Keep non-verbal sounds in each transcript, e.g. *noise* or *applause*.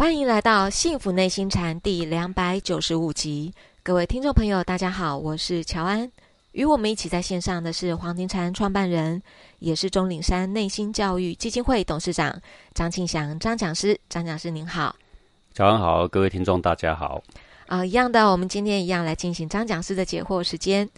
欢迎来到《幸福内心禅》第两百九十五集，各位听众朋友，大家好，我是乔安。与我们一起在线上的是黄庭禅创办人，也是钟岭山内心教育基金会董事长张庆祥张讲师。张讲师您好，乔安好，各位听众大家好。啊，一样的，我们今天一样来进行张讲师的解惑时间。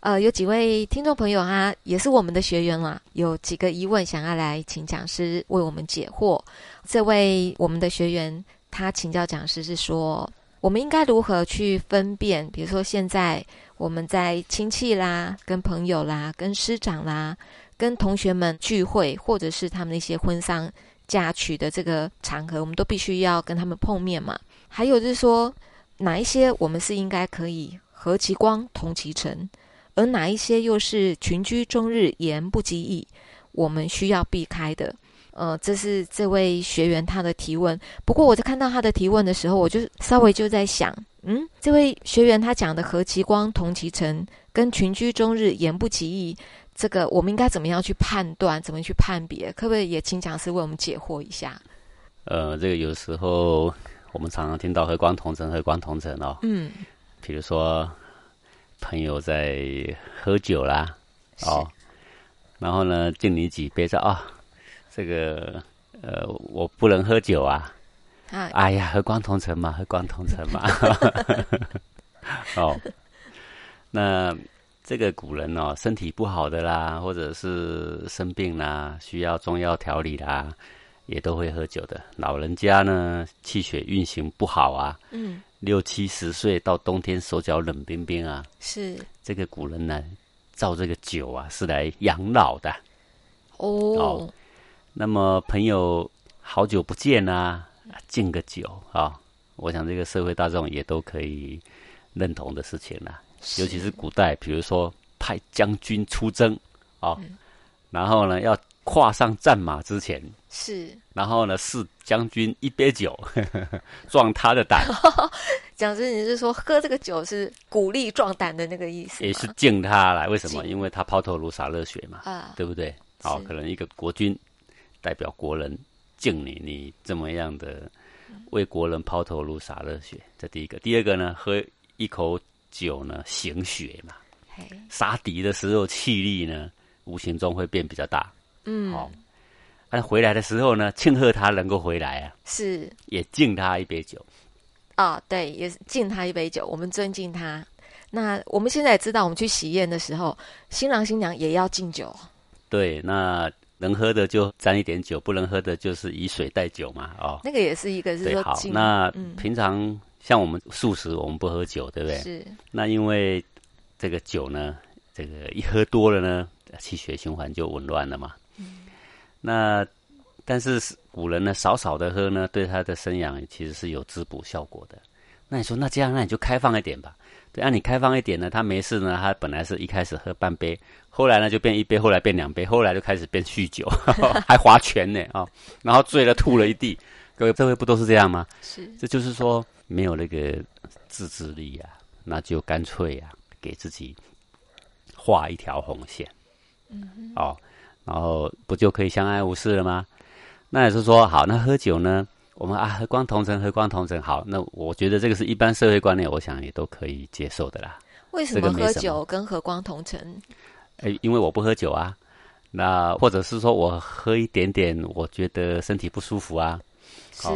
呃，有几位听众朋友哈，也是我们的学员啦，有几个疑问想要来请讲师为我们解惑。这位我们的学员他请教讲师是说，我们应该如何去分辨？比如说现在我们在亲戚啦、跟朋友啦、跟师长啦、跟同学们聚会，或者是他们那些婚丧嫁娶的这个场合，我们都必须要跟他们碰面嘛。还有就是说。哪一些我们是应该可以和其光同其尘，而哪一些又是群居终日言不及义，我们需要避开的？呃，这是这位学员他的提问。不过我在看到他的提问的时候，我就稍微就在想，嗯，这位学员他讲的和其光同其尘，跟群居终日言不及义，这个我们应该怎么样去判断？怎么去判别？可不可以也请讲师为我们解惑一下？呃，这个有时候。我们常常听到“和光同尘”，“和光同尘”哦。嗯。比如说，朋友在喝酒啦，哦，然后呢，敬你几杯，说啊，这个呃，我不能喝酒啊。啊。哎呀，和光同尘嘛，和光同尘嘛。*laughs* 哦。那这个古人哦，身体不好的啦，或者是生病啦，需要中药调理啦。也都会喝酒的，老人家呢，气血运行不好啊，嗯，六七十岁到冬天手脚冷冰冰啊，是。这个古人呢，造这个酒啊，是来养老的。哦，那么朋友好久不见啊，敬个酒啊，我想这个社会大众也都可以认同的事情了，尤其是古代，比如说派将军出征啊，然后呢要。跨上战马之前是，然后呢，是将军一杯酒，*laughs* 壮他的胆。*laughs* 讲真，你是说喝这个酒是鼓励壮胆的那个意思？也是敬他来，为什么？因为他抛头颅洒热血嘛，啊，对不对？好，可能一个国君代表国人敬你，你这么样的为国人抛头颅洒热血，这第一个。第二个呢，喝一口酒呢，行血嘛，杀敌的时候气力呢，无形中会变比较大。嗯，好，但回来的时候呢，庆贺他能够回来啊，是也敬他一杯酒，啊，对，也敬他一杯酒，我们尊敬他。那我们现在也知道，我们去喜宴的时候，新郎新娘也要敬酒。对，那能喝的就沾一点酒，不能喝的就是以水代酒嘛，哦，那个也是一个是说，好，那平常像我们素食，我们不喝酒，对不对？是。那因为这个酒呢，这个一喝多了呢，气血循环就紊乱了嘛。那，但是古人呢，少少的喝呢，对他的生养其实是有滋补效果的。那你说，那这样，那你就开放一点吧。对，那你开放一点呢，他没事呢，他本来是一开始喝半杯，后来呢就变一杯，后来变两杯，后来就开始变酗酒，*laughs* 还划拳呢啊，然后醉了吐了一地。各位，这位不都是这样吗？是，这就是说没有那个自制力啊，那就干脆啊，给自己画一条红线。嗯，哦。然后不就可以相安无事了吗？那也是说好，那喝酒呢？我们啊，和光同尘，和光同尘。好，那我觉得这个是一般社会观念，我想也都可以接受的啦。为什么喝酒跟和光同尘？哎，因为我不喝酒啊。那或者是说我喝一点点，我觉得身体不舒服啊。是。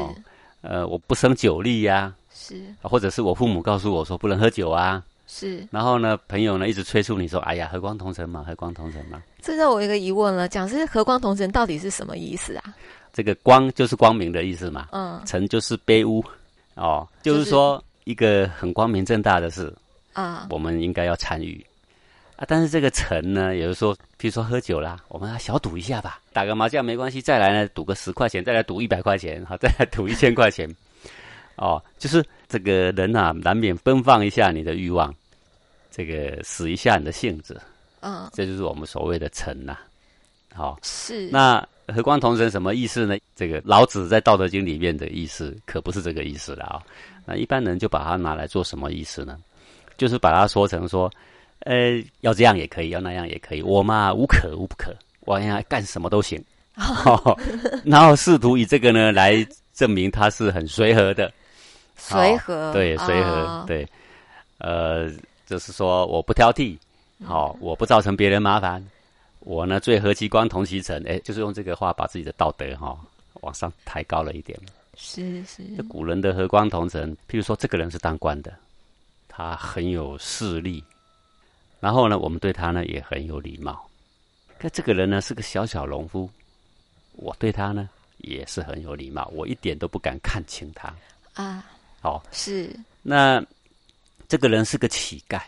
呃，我不生酒力呀。是。或者是我父母告诉我说不能喝酒啊。是。然后呢，朋友呢一直催促你说：“哎呀，和光同尘嘛，和光同尘嘛。”这让我一个疑问了，讲是和光同尘到底是什么意思啊？这个光就是光明的意思嘛，嗯，尘就是卑污，哦，就是说一个很光明正大的事啊，我们应该要参与啊。但是这个尘呢，有的说，比如说喝酒啦，我们小赌一下吧，打个麻将没关系，再来呢赌个十块钱，再来赌一百块钱，好，再来赌一千块钱，哦，就是这个人啊，难免奔放一下你的欲望，这个使一下你的性子。嗯，这就是我们所谓的尘呐，好是那和光同尘什么意思呢？这个老子在《道德经》里面的意思可不是这个意思了啊。那一般人就把它拿来做什么意思呢？就是把它说成说，呃，要这样也可以，要那样也可以，我嘛无可无不可，我呀干什么都行。*laughs* 然后试图以这个呢来证明他是很随和的。随和，对，随和，对，呃，就是说我不挑剔，好，我不造成别人麻烦，我呢最和其光同其尘，哎，就是用这个话把自己的道德哈往上抬高了一点。是是，这古人的和光同尘，譬如说这个人是当官的，他很有势力，然后呢，我们对他呢也很有礼貌。可这个人呢是个小小农夫，我对他呢也是很有礼貌，我一点都不敢看轻他啊。好，是。那这个人是个乞丐，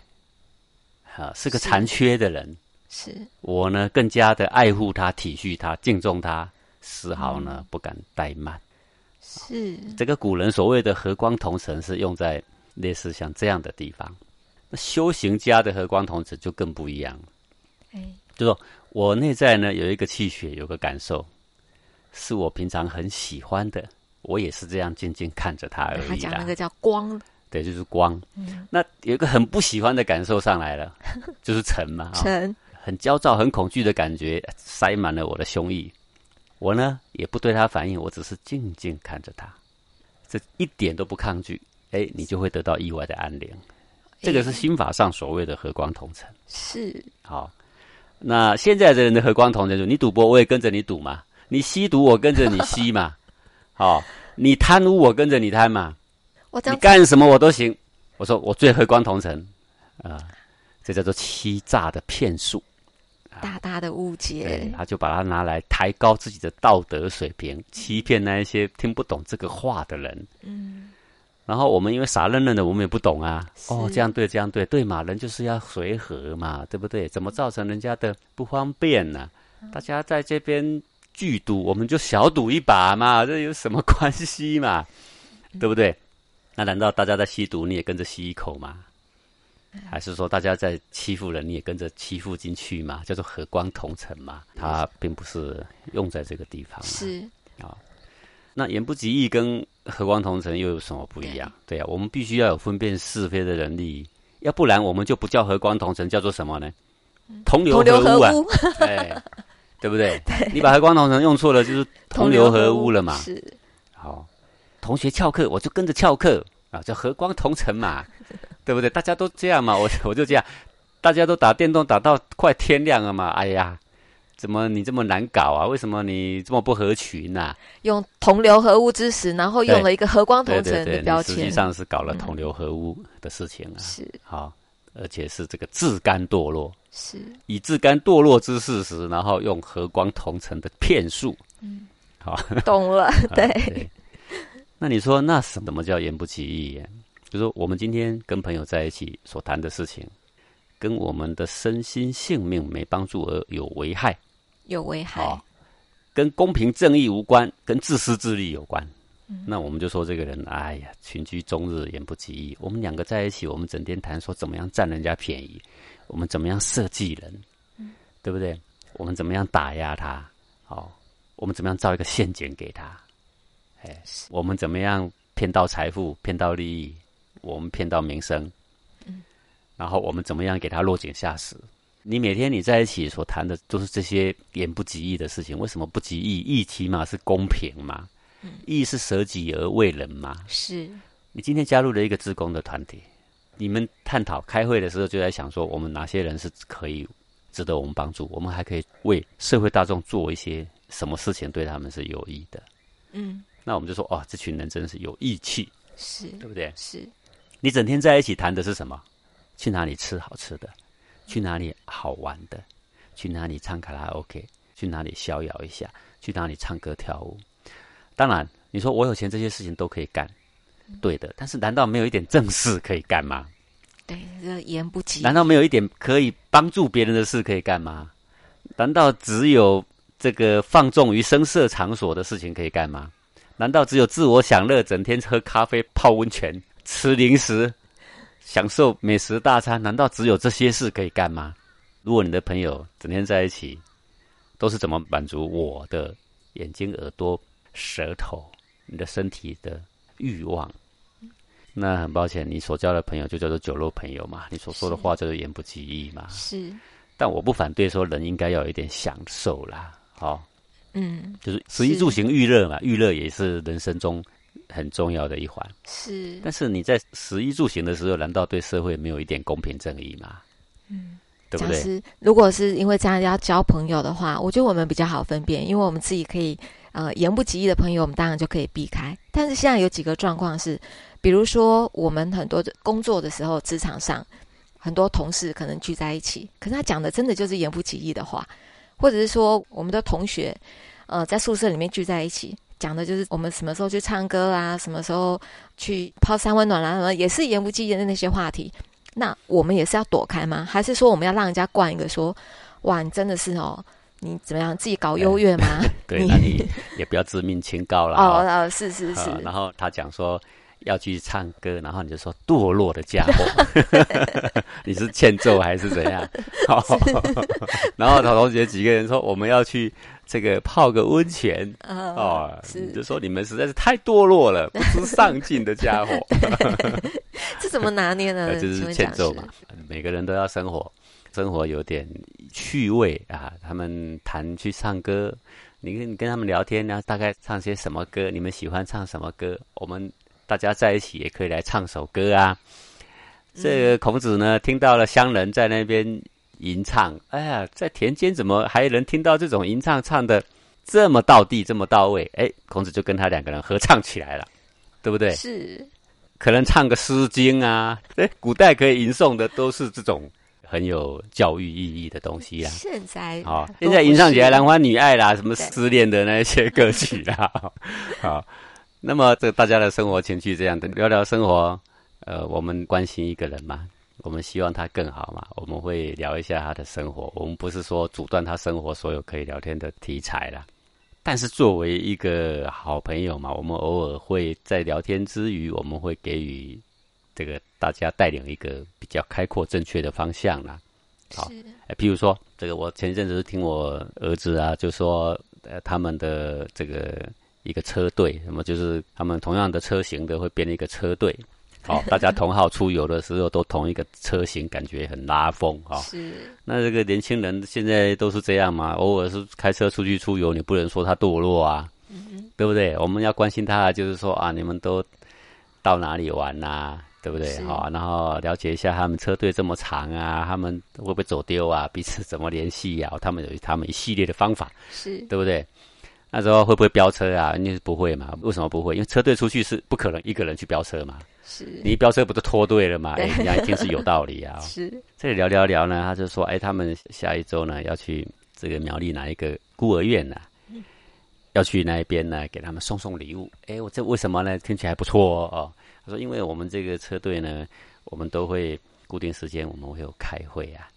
啊，是个残缺的人，是。我呢更加的爱护他、体恤他、敬重他，丝毫呢不敢怠慢。是。这个古人所谓的和光同尘，是用在类似像这样的地方。那修行家的和光同尘就更不一样。哎，就说我内在呢有一个气血，有个感受，是我平常很喜欢的，我也是这样静静看着他而已。他讲那个叫光，对，就是光。那有一个很不喜欢的感受上来了，*laughs* 就是沉嘛，尘，很焦躁、很恐惧的感觉，塞满了我的胸臆。我呢也不对他反应，我只是静静看着他，这一点都不抗拒。哎，你就会得到意外的安宁。这个是心法上所谓的和光同尘。是。好，那现在的人的和光同尘，就你赌博我也跟着你赌嘛，你吸毒我跟着你吸嘛，好，你贪污我跟着你贪嘛，我你干什么我都行。我说我最和光同城啊，这叫做欺诈的骗术。大大的误解，他就把它拿来抬高自己的道德水平，欺骗那一些听不懂这个话的人。嗯，然后我们因为傻愣愣的，我们也不懂啊。哦，这样对，这样对，对嘛？人就是要随和嘛，对不对？怎么造成人家的不方便呢？大家在这边聚赌，我们就小赌一把嘛，*laughs* 这有什么关系嘛？对不对？那难道大家在吸毒，你也跟着吸一口吗？还是说大家在欺负人，你也跟着欺负进去嘛？叫做和光同尘嘛？它并不是用在这个地方。是啊，那言不及义跟和光同尘又有什么不一样？对啊，我们必须要有分辨是非的能力，要不然我们就不叫和光同尘，叫做什么呢？同流合污啊！*laughs* 哎，对不对？*laughs* 你把和光同尘用错了，就是同流合污了嘛。是好，同学翘课，我就跟着翘课啊，叫和光同尘嘛。*laughs* 对不对？大家都这样嘛，我 *laughs* 我就这样，大家都打电动打到快天亮了嘛。哎呀，怎么你这么难搞啊？为什么你这么不合群呐？用同流合污之时，然后用了一个和光同尘的标签，实际上是搞了同流合污的事情啊。是好，而且是这个自甘堕落，是以自甘堕落之事实，然后用和光同尘的骗术。嗯，好，懂了。*laughs* 对。那你说，那什么叫言不及义？就说我们今天跟朋友在一起所谈的事情，跟我们的身心性命没帮助而有危害，有危害，跟公平正义无关，跟自私自利有关。那我们就说这个人，哎呀，群居终日，言不及义。我们两个在一起，我们整天谈说怎么样占人家便宜，我们怎么样设计人，对不对？我们怎么样打压他？好，我们怎么样造一个陷阱给他？哎，我们怎么样骗到财富，骗到利益？我们骗到名声，嗯，然后我们怎么样给他落井下石？你每天你在一起所谈的都是这些言不及义的事情，为什么不及义？义起码是公平嘛，义是舍己而为人嘛。是你今天加入了一个自工的团体，你们探讨开会的时候就在想说，我们哪些人是可以值得我们帮助？我们还可以为社会大众做一些什么事情，对他们是有益的？嗯，那我们就说，哦，这群人真是有义气，是对不对？是。你整天在一起谈的是什么？去哪里吃好吃的？去哪里好玩的？去哪里唱卡拉 OK？去哪里逍遥一下？去哪里唱歌跳舞？当然，你说我有钱，这些事情都可以干，对的。但是，难道没有一点正事可以干吗？对，这言不及。难道没有一点可以帮助别人的事可以干吗？难道只有这个放纵于声色场所的事情可以干吗？难道只有自我享乐，整天喝咖啡、泡温泉？吃零食，享受美食大餐，难道只有这些事可以干吗？如果你的朋友整天在一起，都是怎么满足我的眼睛、耳朵、舌头、你的身体的欲望？那很抱歉，你所交的朋友就叫做酒肉朋友嘛，你所说的话叫做言不及义嘛。是，但我不反对说人应该要有一点享受啦。好，嗯，就是食衣住行娱乐嘛，娱乐也是人生中很重要的一环。是，但是你在食衣住行的时候，难道对社会没有一点公平正义吗？嗯，对不对？如果是因为这样要交朋友的话，我觉得我们比较好分辨，因为我们自己可以呃言不及义的朋友，我们当然就可以避开。但是现在有几个状况是，比如说我们很多工作的时候，职场上很多同事可能聚在一起，可是他讲的真的就是言不及义的话。或者是说，我们的同学，呃，在宿舍里面聚在一起，讲的就是我们什么时候去唱歌啊，什么时候去泡三温暖啦，什么也是言不及义的那些话题。那我们也是要躲开吗？还是说我们要让人家灌一个说，哇，你真的是哦，你怎么样自己搞优越吗？*laughs* 对，那你也不要自命清高了。*laughs* 哦，哦，是是是。然后他讲说。要去唱歌，然后你就说堕落的家伙，*laughs* 你是欠揍还是怎样？然后同学几个人说我们要去这个泡个温泉哦，你就说你们实在是太堕落了，不知上进的家伙。这怎么拿捏呢？就是欠揍嘛。每个人都要生活，生活有点趣味啊。他们谈去唱歌，你跟你跟他们聊天呢，大概唱些什么歌？你们喜欢唱什么歌？我们。大家在一起也可以来唱首歌啊！这个孔子呢，听到了乡人在那边吟唱，哎呀，在田间怎么还能听到这种吟唱，唱的这么到地，这么到位？哎，孔子就跟他两个人合唱起来了，对不对？是，可能唱个《诗经》啊，哎，古代可以吟诵的都是这种很有教育意义的东西啊。现在啊，现在吟唱起来男欢女爱啦，什么失恋的那些歌曲 *laughs* 啦，好。那么，这大家的生活情趣这样的聊聊生活，呃，我们关心一个人嘛，我们希望他更好嘛，我们会聊一下他的生活。我们不是说阻断他生活所有可以聊天的题材啦，但是作为一个好朋友嘛，我们偶尔会在聊天之余，我们会给予这个大家带领一个比较开阔、正确的方向啦。好，哎，譬如说，这个我前一阵子听我儿子啊，就说，呃，他们的这个。一个车队，那么就是他们同样的车型的会编一个车队，好，*laughs* 大家同号出游的时候都同一个车型，感觉很拉风哈。是。那这个年轻人现在都是这样嘛？偶尔是开车出去出游，你不能说他堕落啊，对不对？我们要关心他，就是说啊，你们都到哪里玩呐？对不对？好，然后了解一下他们车队这么长啊，他们会不会走丢啊？*laughs* 彼此怎么联系呀？他们有他们一系列的方法，是对不对？那时候会不会飙车啊？你是不会嘛？为什么不会？因为车队出去是不可能一个人去飙车嘛。是你一飙车不就脱队了嘛？哎，人家一听是有道理啊。*laughs* 是这里聊聊聊呢，他就说，哎，他们下一周呢要去这个苗栗哪一个孤儿院呢？要去那一边呢，给他们送送礼物。哎，我这为什么呢？听起来不错哦。他说，因为我们这个车队呢，我们都会固定时间我们会有开会啊，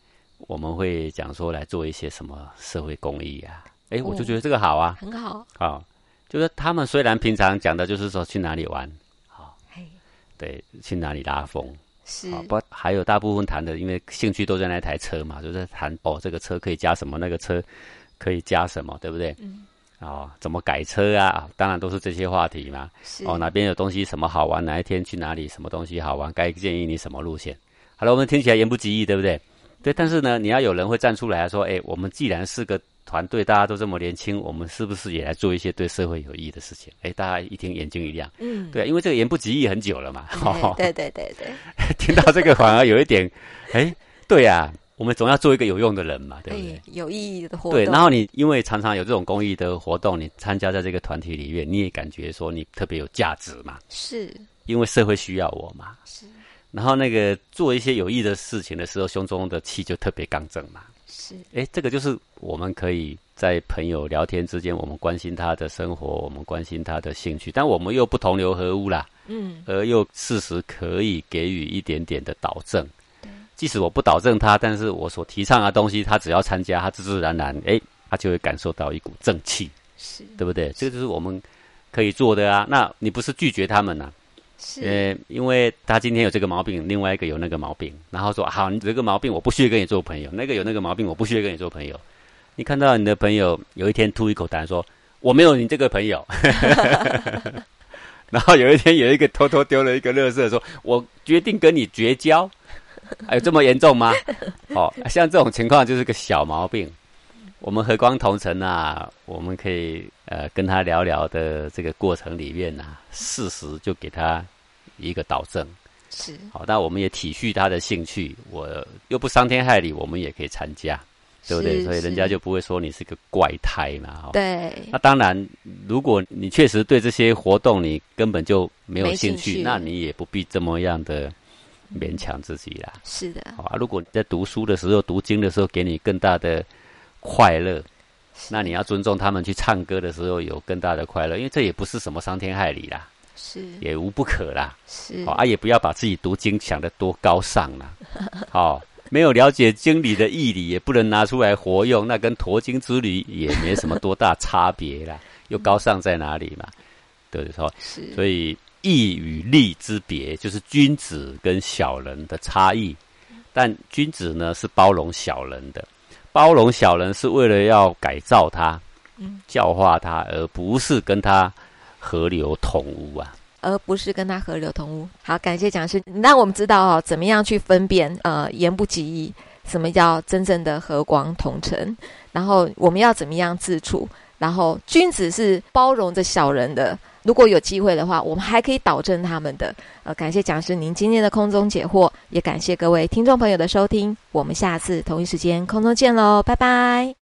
我们会讲说来做一些什么社会公益啊。哎，我就觉得这个好啊，很好。好，就是他们虽然平常讲的就是说去哪里玩，好，对，去哪里拉风，是，不还有大部分谈的，因为兴趣都在那台车嘛，就是谈哦，这个车可以加什么，那个车可以加什么，对不对？嗯。哦，怎么改车啊？当然都是这些话题嘛。哦，哪边有东西什么好玩？哪一天去哪里？什么东西好玩？该建议你什么路线？好了，我们听起来言不及义，对不对？对，但是呢，你要有人会站出来说，哎，我们既然是个。团队大家都这么年轻，我们是不是也来做一些对社会有益的事情？哎，大家一听眼睛一亮，嗯，对，因为这个言不及义很久了嘛，对对对对，*laughs* 听到这个反而有一点，哎，对呀，我们总要做一个有用的人嘛，对不对？有意义的活动。对，然后你因为常常有这种公益的活动，你参加在这个团体里面，你也感觉说你特别有价值嘛，是，因为社会需要我嘛，是，然后那个做一些有益的事情的时候，胸中的气就特别刚正嘛。是哎，这个就是我们可以在朋友聊天之间，我们关心他的生活，我们关心他的兴趣，但我们又不同流合污啦，嗯，而又事实可以给予一点点的导正。即使我不导正他，但是我所提倡的东西，他只要参加，他自自然然，哎，他就会感受到一股正气，是对不对？这个就是我们可以做的啊。那你不是拒绝他们呢？呃，因为他今天有这个毛病，另外一个有那个毛病，然后说好，你这个毛病我不需要跟你做朋友，那个有那个毛病我不需要跟你做朋友。你看到你的朋友有一天吐一口痰说我没有你这个朋友，*laughs* 然后有一天有一个偷偷丢了一个乐色说我决定跟你绝交，有这么严重吗？*laughs* 哦，像这种情况就是个小毛病，我们和光同尘啊，我们可以呃跟他聊聊的这个过程里面啊，事实就给他一个导正。是好，那我们也体恤他的兴趣，我又不伤天害理，我们也可以参加，对不对？所以人家就不会说你是个怪胎嘛。对。那当然，如果你确实对这些活动你根本就没有兴趣，那你也不必这么样的勉强自己啦。是的。好啊，如果你在读书的时候、读经的时候，给你更大的快乐，那你要尊重他们去唱歌的时候有更大的快乐，因为这也不是什么伤天害理啦。是也无不可啦，是啊，也不要把自己读经想得多高尚啦。*laughs* 好，没有了解经理的义理，也不能拿出来活用，那跟驮经之旅也没什么多大差别啦。又高尚在哪里嘛？对不对？是，所以义与利之别，就是君子跟小人的差异。但君子呢是包容小人的，包容小人是为了要改造他，嗯，教化他，而不是跟他。河流同污啊，而不是跟他河流同污。好，感谢讲师，让我们知道哦，怎么样去分辨呃言不及义，什么叫真正的和光同尘，然后我们要怎么样自处，然后君子是包容着小人的，如果有机会的话，我们还可以导正他们的。呃，感谢讲师您今天的空中解惑，也感谢各位听众朋友的收听，我们下次同一时间空中见喽，拜拜。